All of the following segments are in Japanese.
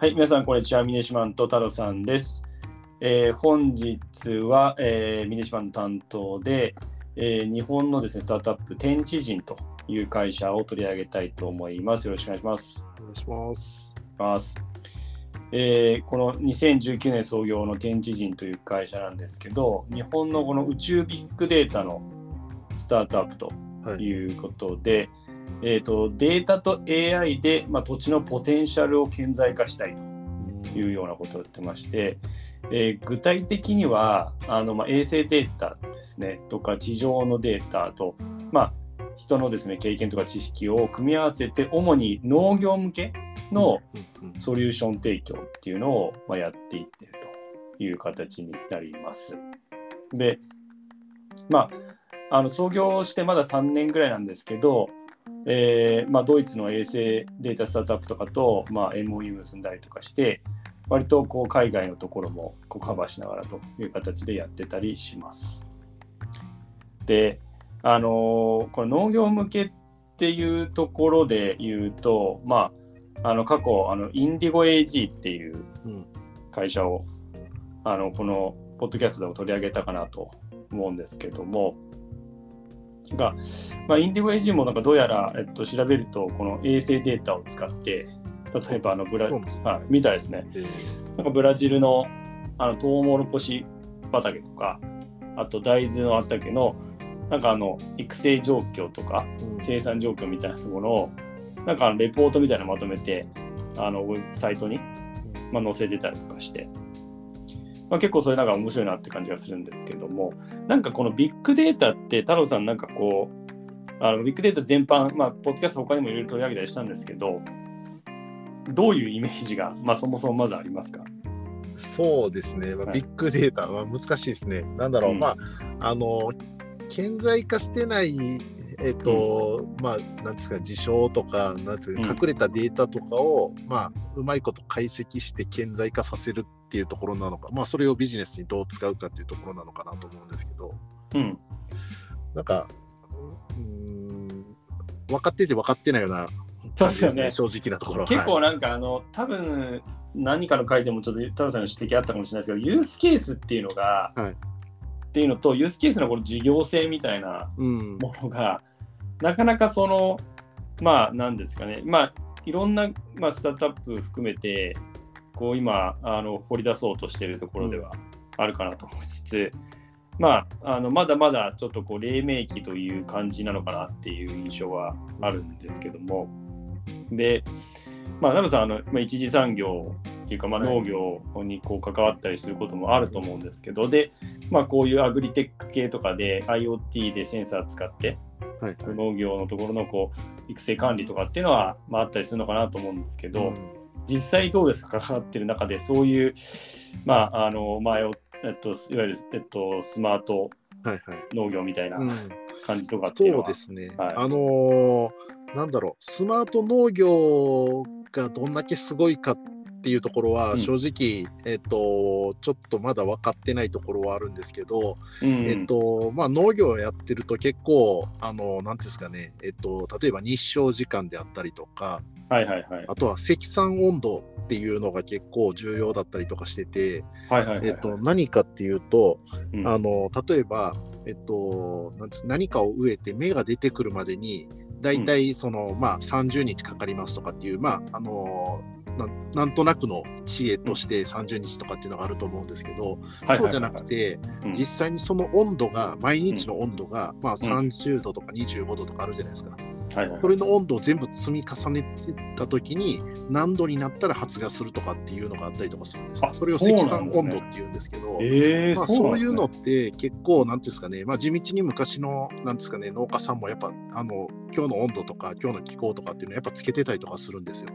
はい、皆さん、こんにちは。ミネシマンと太郎さんです。えー本日は、えーミネシマンの担当で、えー日本のですね、スタートアップ、天地人という会社を取り上げたいと思います。よろしくお願いします。お願いします。ますえーこの2019年創業の天地人という会社なんですけど、日本のこの宇宙ビッグデータのスタートアップとはい。いうことで、えー、とデータと AI で、まあ、土地のポテンシャルを顕在化したいというようなことを言ってまして、えー具体的にはあの、まあ、衛星データですねとか地上のデータと、まあ、人のですね経験とか知識を組み合わせて主に農業向けのソリューション提供っていうのを、まあ、やっていってるという形になります。で、まあ、あの創業してまだ3年ぐらいなんですけど、えーまあ、ドイツの衛星データスタートアップとかと、まあ、MOU 結んだりとかして、割とこう海外のところもこうカバーしながらという形でやってたりします。で、あのーこれ農業向けっていうところで言うと、まあ、あの過去あのインディゴ AG っていううん会社をあのこのポッドキャストでも取り上げたかなと思うんですけどもが、まあ、インディゴ AG もなんかどうやら、えっと、調べるとこの衛星データを使って例えばあのブラそうなんですはいみたいですね。えー。なんかブラジルのあのトウモロコシ畑とかあと大豆の畑のなんかあの育成状況とかうん。生産状況みたいなものをなんかあのレポートみたいなのまとめてあのサイトに、まあ、載せてたりとかして、まあ、結構それなんか面白いなって感じがするんですけどもなんかこのビッグデータって太郎さんなんかこうあのビッグデータ全般、まあ、ポッドキャスト他にもいろいろ取り上げたりしたんですけどどういうイメージが、まあ、そもそもまずありますか？そうですね、まあ、はい。ビッグデータは難しいですね。なんだろう、うん。まあ、あの、顕在化してない、えっと、まあ、なんですか、事象とか、なんですか、うん。隠れたデータとかを、まあ、うまいこと解析して顕在化させるっていうところなのか、まあ、それをビジネスにどう使うかっていうところなのかなと思うんですけど、うん。なんか、うーん、分かってて分かってないようなそうですよね。正直なところ。結構はいなんかあの多分何かの回でもちょっと太郎さんの指摘あったかもしれないですけどユースケースっていうのが、はい。っていうのとユースケースのこの事業性みたいなうん、ものがなかなかそのまあなんですかね。まあいろんな、まあ、スタートアップ含めてこう今あの掘り出そうとしているところではあるかなと思いつつ、まああのまだまだちょっとこう黎明期という感じなのかなっていう印象はあるんですけども。でまあ奈良さんあの、まあ、一次産業っていうか、まあ、はい。農業にこう関わったりすることもあると思うんですけど、で、まあ、こういうアグリテック系とかで IoT でセンサー使ってはいはい。農業のところのこう育成管理とかっていうのは、まあ、あったりするのかなと思うんですけど、実際どうですか関わってる中でそういう、まあ、あの前を、えっと、いわゆる、えっと、スマートはいはい。農業みたいなうん。感じとかっていうのそうは、ですね。はい。あのーなんだろう、スマート農業がどんだけすごいかっていうところは、うん。正直、えっと、ちょっとまだ分かってないところはあるんですけど、うんえっと、まあ、農業をやってると結構、あの、なんていうんですかね、えっと、例えば日照時間であったりとか、はいはいはい。あとは積算温度っていうのが結構重要だったりとかしてて、はいはいはいえっと、何かっていうと、うん。あの例えば、えっと、なんつ何かを植えて芽が出てくるまでに大体その、まあ、30日かかりますとかっていう、まああのななんとなくの知恵として30日とかっていうのがあると思うんですけど、そうじゃなくて、うん実際にその温度が毎日の温度が、まあ、うん30度とか25度とかあるじゃないですか。それの温度を全部積み重ねてた時に何度になったら発芽するとかっていうのがあったりとかするんですそれを積算温度っていうんですけど。えーまあ、そういうのって結構なんていうんですかね、まあ、地道に昔のなんですかね農家さんもやっぱあの今日の温度とか今日の気候とかっていうのをやっぱつけてたりとかするんですよ。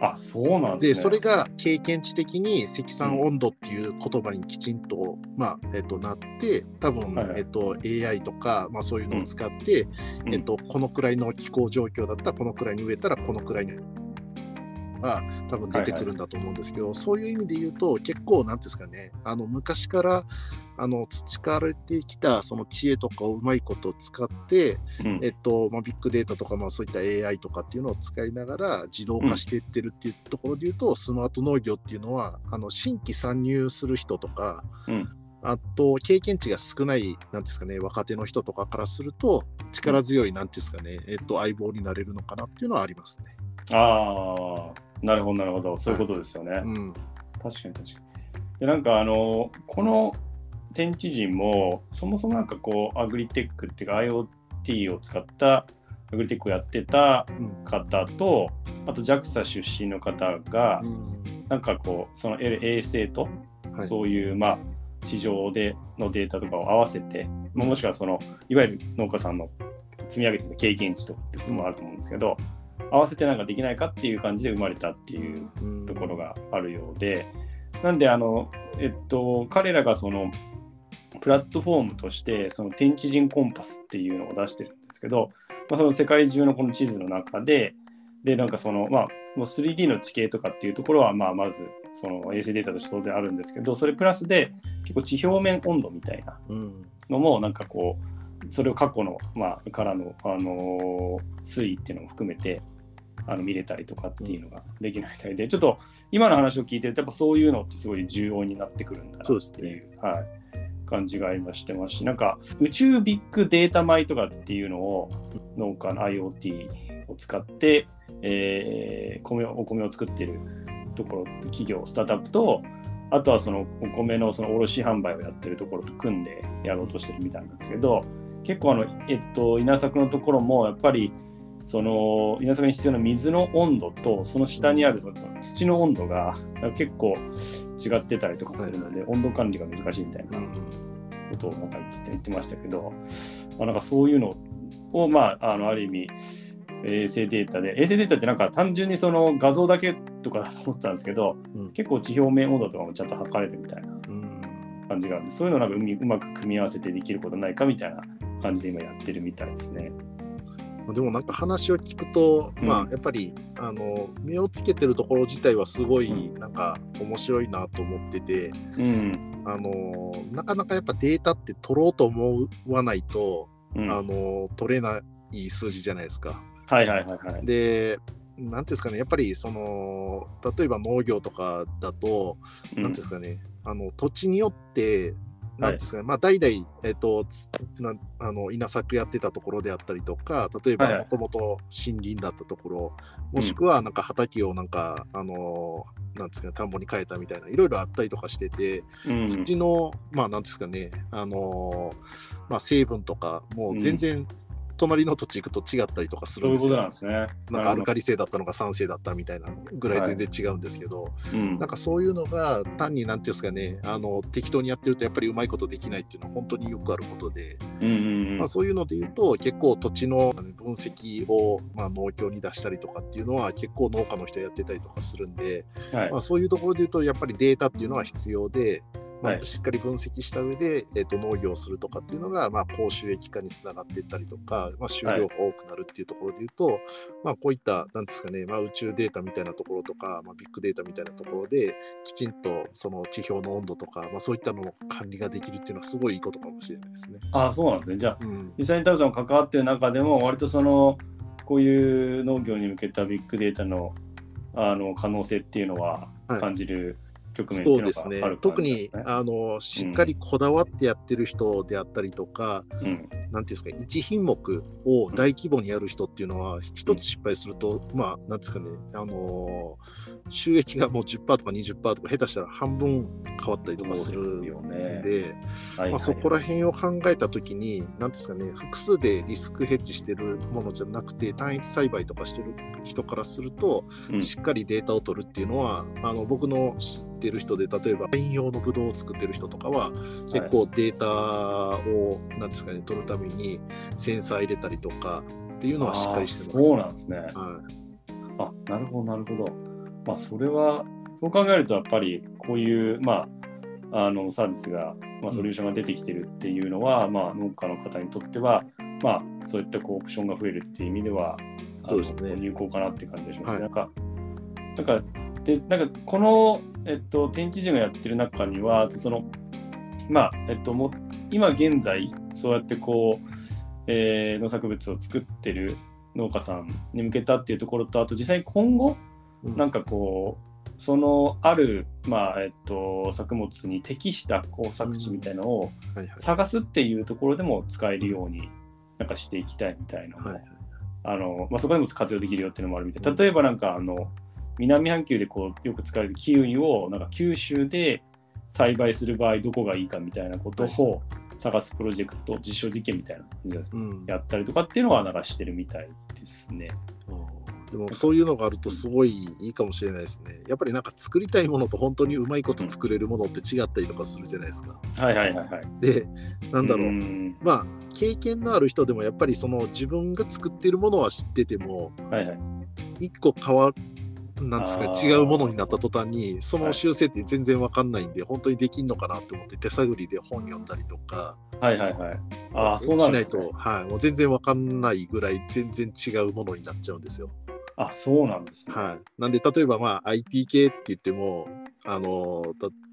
あそうなんですね。でそれが経験値的に積算温度っていう言葉にきちんと,、まあえっとなって多分、はいはい。えっと、AI とか、まあ、そういうのを使って、うん。えっと、このくらいの気候状況だったらこのくらいに植えたらこのくらいにが多分出てくるんだと思うんですけど、そういう意味で言うと結構なんていうんですかねあの昔からあの培われてきたその知恵とかをうまいこと使って、うん。えっとまあ、ビッグデータとか、まあ、そういった AI とかっていうのを使いながら自動化していってるっていうところで言うと、スマート農業っていうのはあの新規参入する人とか、うん。あと経験値が少ないなんですかね若手の人とかからすると力強いなんですかね、えっと、相棒になれるのかなっていうのはありますね。ああ、なるほど、なるほど。そういうことですよね。うん確かに確かに。で、なんかあの、この天地人も、そもそもなんかこう、アグリテックっていうか IoT を使ったアグリテックをやってたうん方と、あと JAXA 出身の方がう、んなんかこう、その衛衛星と、はいそういう、まあ、地上でのデータとかを合わせて、まあもしくはその、いわゆる農家さんの積み上げてきた経験値とかってこともあると思うんですけど、合わせてなんかできないかっていう感じで生まれたっていううん。ところがあるようで、なんであの、えっと、彼らがそのプラットフォームとしてその天地人コンパスっていうのを出してるんですけど、まあ、その世界中のこの地図の中ででなんかそのまあもう 3D の地形とかっていうところはまあまずその衛星データとして当然あるんですけどそれプラスで結構地表面温度みたいなうん。のもなんかこうそれを過去の、まあ、からの、あのー推移っていうのも含めてあの見れたりとかっていうのができないみたいで、ちょっと今の話を聞いてるとやっぱそういうのってすごい重要になってくるんだなっていうね。はい、感じが今してますしなんか宇宙ビッグデータ米とかっていうのを農家の IoT を使って、えー米をお米を作ってるところ企業スタートアップとあとはそのお米のその卸販売をやってるところと組んでやろうとしてるみたいなんですけど結構あの、えっと、稲作のところもやっぱりその稲作に必要な水の温度とその下にある土の温度が結構違ってたりとかするので、温度管理が難しいみたいなことをなんか言って言ってましたけど、まあ、なんかそういうのを、まあ、あのある意味衛星データで衛星データってなんか単純にその画像だけとかだと思ってたんですけど、うん。結構地表面温度とかもちゃんと測れるみたいなうん。感じがあるんでそういうのをなんかうまく組み合わせてできることないかみたいな感じで今やってるみたいですね。でもなんか話を聞くと、うんまあやっぱりあの目をつけてるところ自体はすごいうんなんか面白いなと思ってて、うん。あのなかなかやっぱデータって取ろうと思わないと、うん、あの取れない数字じゃないですか。はいはいはいはい。でなんていうんですかねやっぱりその例えば農業とかだと、うんなんていうんですかねあの土地によってはいなんですかね、まあ代々、えっと、つなんあの稲作やってたところであったりとか、例えばはいはい。もともと森林だったところ、もしくはなんか畑をなんか、あの、なんですかね、田んぼに変えたみたいな、いろいろあったりとかしてて、うん。土の、まあなんですかね、あの、まあ成分とか、もう全然、隣の土地行くと違ったりとかするんですよそういうことなん。ですね。なんかアルカリ性だったのが酸性だったみたいなぐらい全然違うんですけど、うんなんかそういうのが単になんていうんですかねあの適当にやってるとやっぱりうまいことできないっていうのは本当によくあることで、うんうんうんまあ、そういうので言うと結構土地の分析を、まあ、農協に出したりとかっていうのは結構農家の人やってたりとかするんで、はいまあ、そういうところで言うとやっぱりデータっていうのは必要で、しっかり分析した上で、えー、と農業をするとかっていうのが、まあ、高収益化につながっていったりとか、まあ、収量が多くなるっていうところで言うと、まあ、こういったなんですかね、まあ、宇宙データみたいなところとか、まあ、ビッグデータみたいなところできちんとその地表の温度とか、まあ、そういったのを管理ができるっていうのはすごいいいことかもしれないですね。ああ、そうなんですね。じゃあ、うん実際にタルさんが関わってる中でも、割とその、こういう農業に向けたビッグデータのあの可能性っていうのははい感じる局面っていうのそうですね。特に。あのしっかりこだわってやってる人であったりとか、うん。なんていうんですか、1品目を大規模にやる人っていうのは、一つ失敗すると、まあ、なんですかね、あのー収益がもう10%とか20%とか、下手したら半分変わったりとかするんで、よね。はいはいまあ、そこら辺を考えたときに、なんですかね、複数でリスクヘッジしてるものじゃなくて、単一栽培とかしてる人からすると、うん。しっかりデータを取るっていうのは、あの僕の知ってる人で、例えば、ワイン用のブドウを作ってる人とかは、結構データを、なんですかね、取るために、センサー入れたりとかっていうのはしっかりしてます。そうなんですね。はいあなるほど、なるほど。まあ、それは、そう考えると、やっぱりこういう、まあ、あのサービスが、まあ、ソリューションが出てきてるっていうのは、まあ、農家の方にとっては、まあ、そういったこうオプションが増えるっていう意味では、そうですね有効かなって感じがしますね。はいなんかなんかでなんかこの、えっと、天地人がやってる中にはそのまあえっとも今現在そうやってこう、えー、農作物を作ってる農家さんに向けたっていうところとあと実際に今後うん。なんかこうそのある、まあえっと、作物に適したこう作地みたいなのを探すっていうところでも使えるようになんかしていきたいみたいなはいはい。あのまあ、そこでも活用できるよっていうのもあるみたい。例えばなんかあの南半球でこうよく使われるキウイをなんか九州で栽培する場合どこがいいかみたいなことを探すプロジェクト実証実験みたいなやったりとかっていうのはなんかしてるみたいですね。でもそういうのがあるとすごいいいかもしれないですね。やっぱりなんか作りたいものと本当にうまいこと作れるものって違ったりとかするじゃないですか。はいはいはいはい。で、なんだろう。んまあ経験のある人でもやっぱりその自分が作っているものは知っててもはいはい。一個変わなんですか違うものになった途端にその修正って全然わかんないんで、本当にできんのかなって思って手探りで本読んだりとかはいはいはい。ああ、そうなんですねしないと、。はい、もう全然わかんないぐらい全然違うものになっちゃうんですよ。あそうなんですね。はい、なんで例えばまあ IT 系って言ってもあの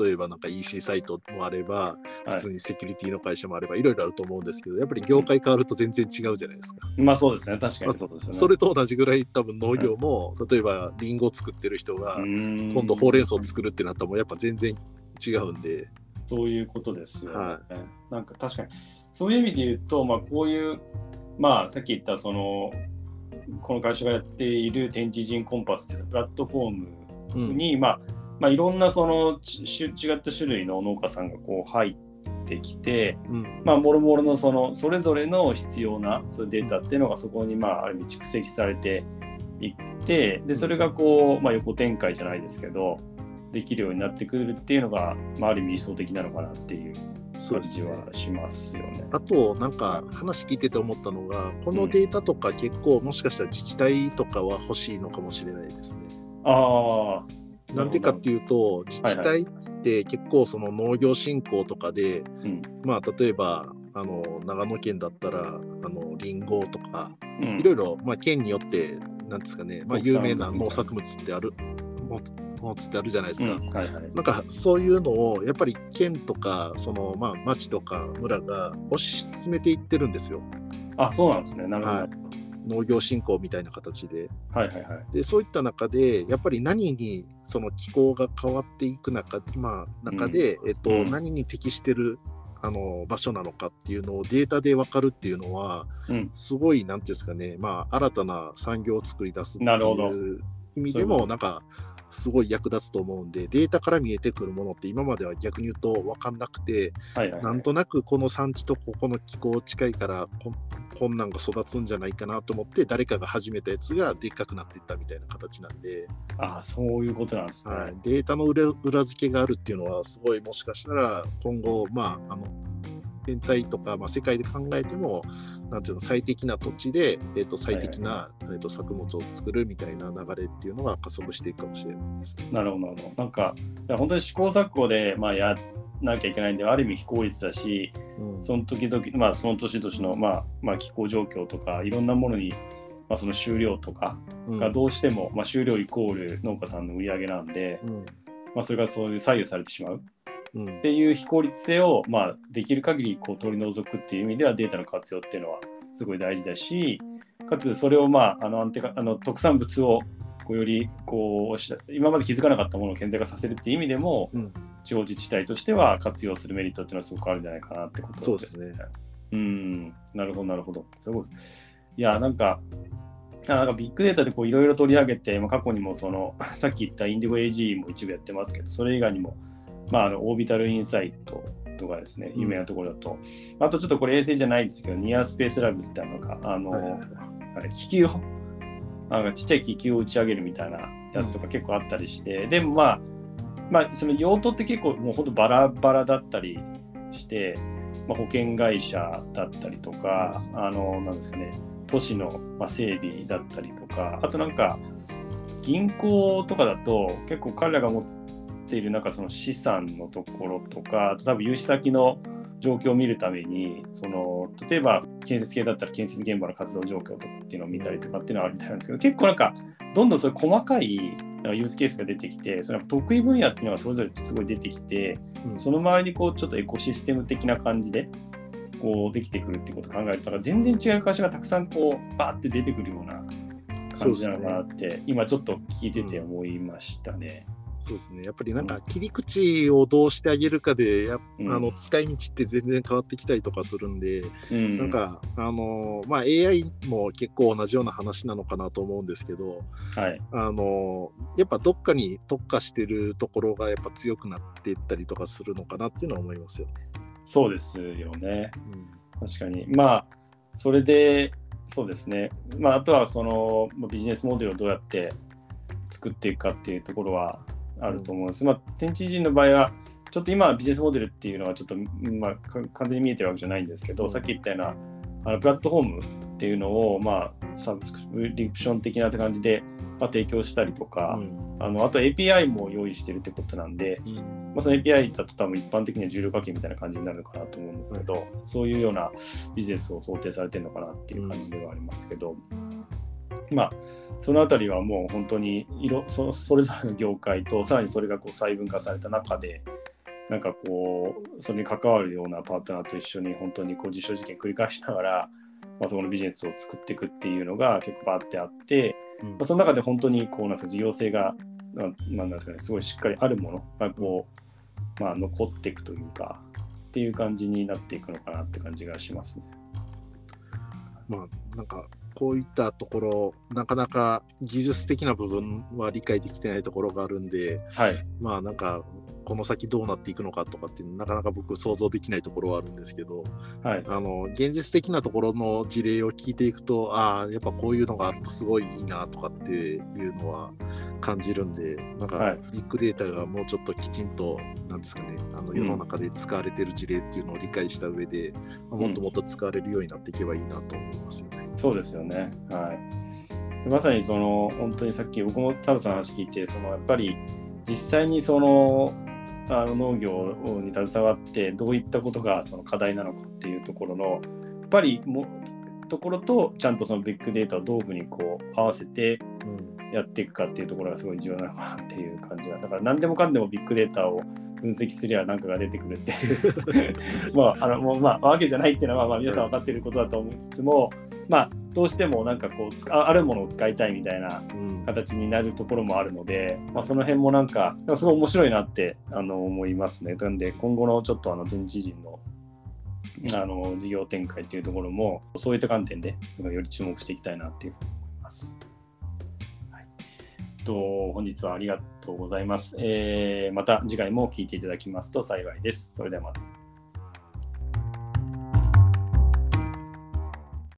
例えばなんか EC サイトもあればはい普通にセキュリティの会社もあればいろいろあると思うんですけどやっぱり業界変わると全然違うじゃないですか。まあそうですね。確かにそうですよね。それと同じぐらい多分農業も、例えばリンゴを作ってる人が今今度ほうれん草を作るってなったらもうやっぱ全然違うんで、そういうことですよね。はなんか確かに、そういう意味で言うと、まあ、こういう、まあ、さっき言った、その、この会社がやっている天地人コンパスっていうプラットフォームうん。に、まあ、まあ、いろんなそのちし違った種類の農家さんがこう入ってきて、うん。まあ、もろもろのそのそれぞれの必要なそのデータっていうのがそこにまあある意味蓄積されていってでそれがこう、まあ、横展開じゃないですけどできるようになってくるっていうのが、まあ、ある意味理想的なのかなっていう感じはしますよね。あとなんか話聞いてて思ったのがこのデータとか結構もしかしたら自治体とかは欲しいのかもしれないですね。ああなんでかっていうと自治体って結構その農業振興とかで、うん。まあ例えばあの長野県だったらあのリンゴとかうん。いろいろまあ県によってなんですかね、まあ、有名な農作物ってあるももつってあるじゃないですか。うん。はいはい。なんかそういうのをやっぱり県とかそのまあ町とか村が推し進めていってるんですよ。あそうなんですね。なるほど、はい。農業振興みたいな形で。はい、はいはい。でそういった中でやっぱり何にその気候が変わっていく中,、まあ、中で、えっとうん。何に適してるあの場所なのかっていうのをデータで分かるっていうのはうん。すごいなんていうんですかね、まあ、新たな産業を作り出すっていう意味でもなんかすごい役立つと思うんでデータから見えてくるものって今までは逆に言うと分かんなくてはいはいはい。なんとなくこの産地とここの気候近いからここんなんが育つんじゃないかなと思って誰かが始めたやつがでっかくなっていったみたいな形なんで、あそういうことなんですね、はい、データの裏裏付けがあるっていうのはすごいもしかしたら今後まああの全体とか、まあ、世界で考えてもなんていうの最適な土地で、えー、と最適な、えー、と作物を作るみたいな流れっていうのが加速していくかもしれないですね。なるほどなるほど。なんか本当に試行錯誤で、まあ、やなきゃいけないんである意味非効率だしうん。その時々、まあ、その年々の、まあまあ、気候状況とかいろんなものに、まあ、その収量とかうん。がどうしても、まあ、収量イコール農家さんの売り上げなんで、うん。まあ、それがそういう左右されてしまう。うんっていう非効率性を、まあ、できる限りこう取り除くっていう意味ではデータの活用っていうのはすごい大事だしかつそれを、まあ、あの安定化あの特産物をこうよりこうし今まで気づかなかったものを顕在化させるっていう意味でも、うん地方自治体としては活用するメリットっていうのはすごくあるんじゃないかなってことですそうですね。うん、なるほど、なるほど。すごい。いや、なんか、あなんかビッグデータでこういろいろ取り上げて、まあ、過去にもその、さっき言ったインディゴ AG も一部やってますけど、それ以外にも、まあ、あのオービタルインサイトとかですね、うん。有名なところだと、あとちょっとこれ衛星じゃないですけど、ニアスペースラブスってあのか、あの、はいはいはい。あれ気球を、なんかちっちゃい気球を打ち上げるみたいなやつとか結構あったりして、でもまあ、まあ、その用途って結構もうほんとバラバラだったりして、まあ、保険会社だったりとか、あの、なんですかね、都市のまあ整備だったりとか、あとなんか、銀行とかだと結構彼らが持っているなんかその資産のところとか、あと多分融資先の状況を見るためにその例えば建設系だったら建設現場の活動状況とかっていうのを見たりとかっていうのはあるみたいなんですけど結構なんかどんどんそういう細かいユースケースが出てきてその得意分野っていうのがそれぞれすごい出てきてうんその周りにこうちょっとエコシステム的な感じでこうできてくるっていうことを考えたら全然違う会社がたくさんこうバーって出てくるような感じなのかなって、今ちょっと聞いてて思いましたね。そうですね。やっぱりなんか切り口をどうしてあげるかで、やっうんあの使い道って全然変わってきたりとかするんで、うん、なんかあのまあ AI も結構同じような話なのかなと思うんですけど、はい、あのやっぱどっかに特化してるところがやっぱ強くなっていったりとかするのかなっていうのは思いますよね。そうですよね。うん確かに。まあ、それで、そうですね。まあ、あとはそのまあビジネスモデルをどうやって作っていくかっていうところはあると思うんです。まあ、天地人の場合は、ちょっと今ビジネスモデルっていうのはちょっと、まあ、か完全に見えてるわけじゃないんですけど、さっき言ったようなあのプラットフォームっていうのを、まあ、サブスクリプション的な感じで、まあ、提供したりとか、あのあと API も用意してるってことなんで、うん。まあ、その API だと多分一般的には重量課金みたいな感じになるのかなと思うんですけど、そういうようなビジネスを想定されてるのかなっていう感じではありますけど、まあそのあたりはもう本当にいろそそれぞれの業界とさらにそれがこう細分化された中でなんかこうそれに関わるようなパートナーと一緒に本当にこう実証実験繰り返しながら、まあ、そこのビジネスを作っていくっていうのが結構バーってあって、うんまあ、その中で本当にこうなんですか事業性がななんですかねすごいしっかりあるものがこう、まあ、残っていくというかっていう感じになっていくのかなって感じがしますね。まあなんかこういったところなかなか技術的な部分は理解できてないところがあるんではい、まあなんかこの先どうなっていくのかとかってなかなか僕想像できないところはあるんですけどはい、あの現実的なところの事例を聞いていくとああやっぱこういうのがあるとすごいいいなとかっていうのは感じるんでなんかはいビッグデータがもうちょっときちんとなんですかねあの世の中で使われてる事例っていうのを理解した上で、まあもっともっと使われるようになっていけばいいなと思いますよね。そうですよね。はい。でまさにその本当にさっき僕もタブさんの話聞いてそのやっぱり実際にそのあの農業に携わってどういったことがその課題なのかっていうところのやっぱりもところとちゃんとそのビッグデータを道具にこう合わせてうん。やっていくかっていうところがすごい重要なのかなっていう感じがだから何でもかんでもビッグデータを分析すりゃ何かが出てくるっていう。まああのもうまあわけじゃないっていうのはまあ皆さん分かっていることだと思いつつもまあどうしてもなんかこう使あるものを使いたいみたいなうん形になるところもあるので、まあ、その辺もなんかすごい面白いなってあの思いますね。なんで今後のちょっとあの全知人のあの事業展開っていうところもそういった観点でより注目していきたいなっていうふうに思います。はい、と本日はありがとうございます、えーまた次回も聞いていただきますと幸いです。それではまた。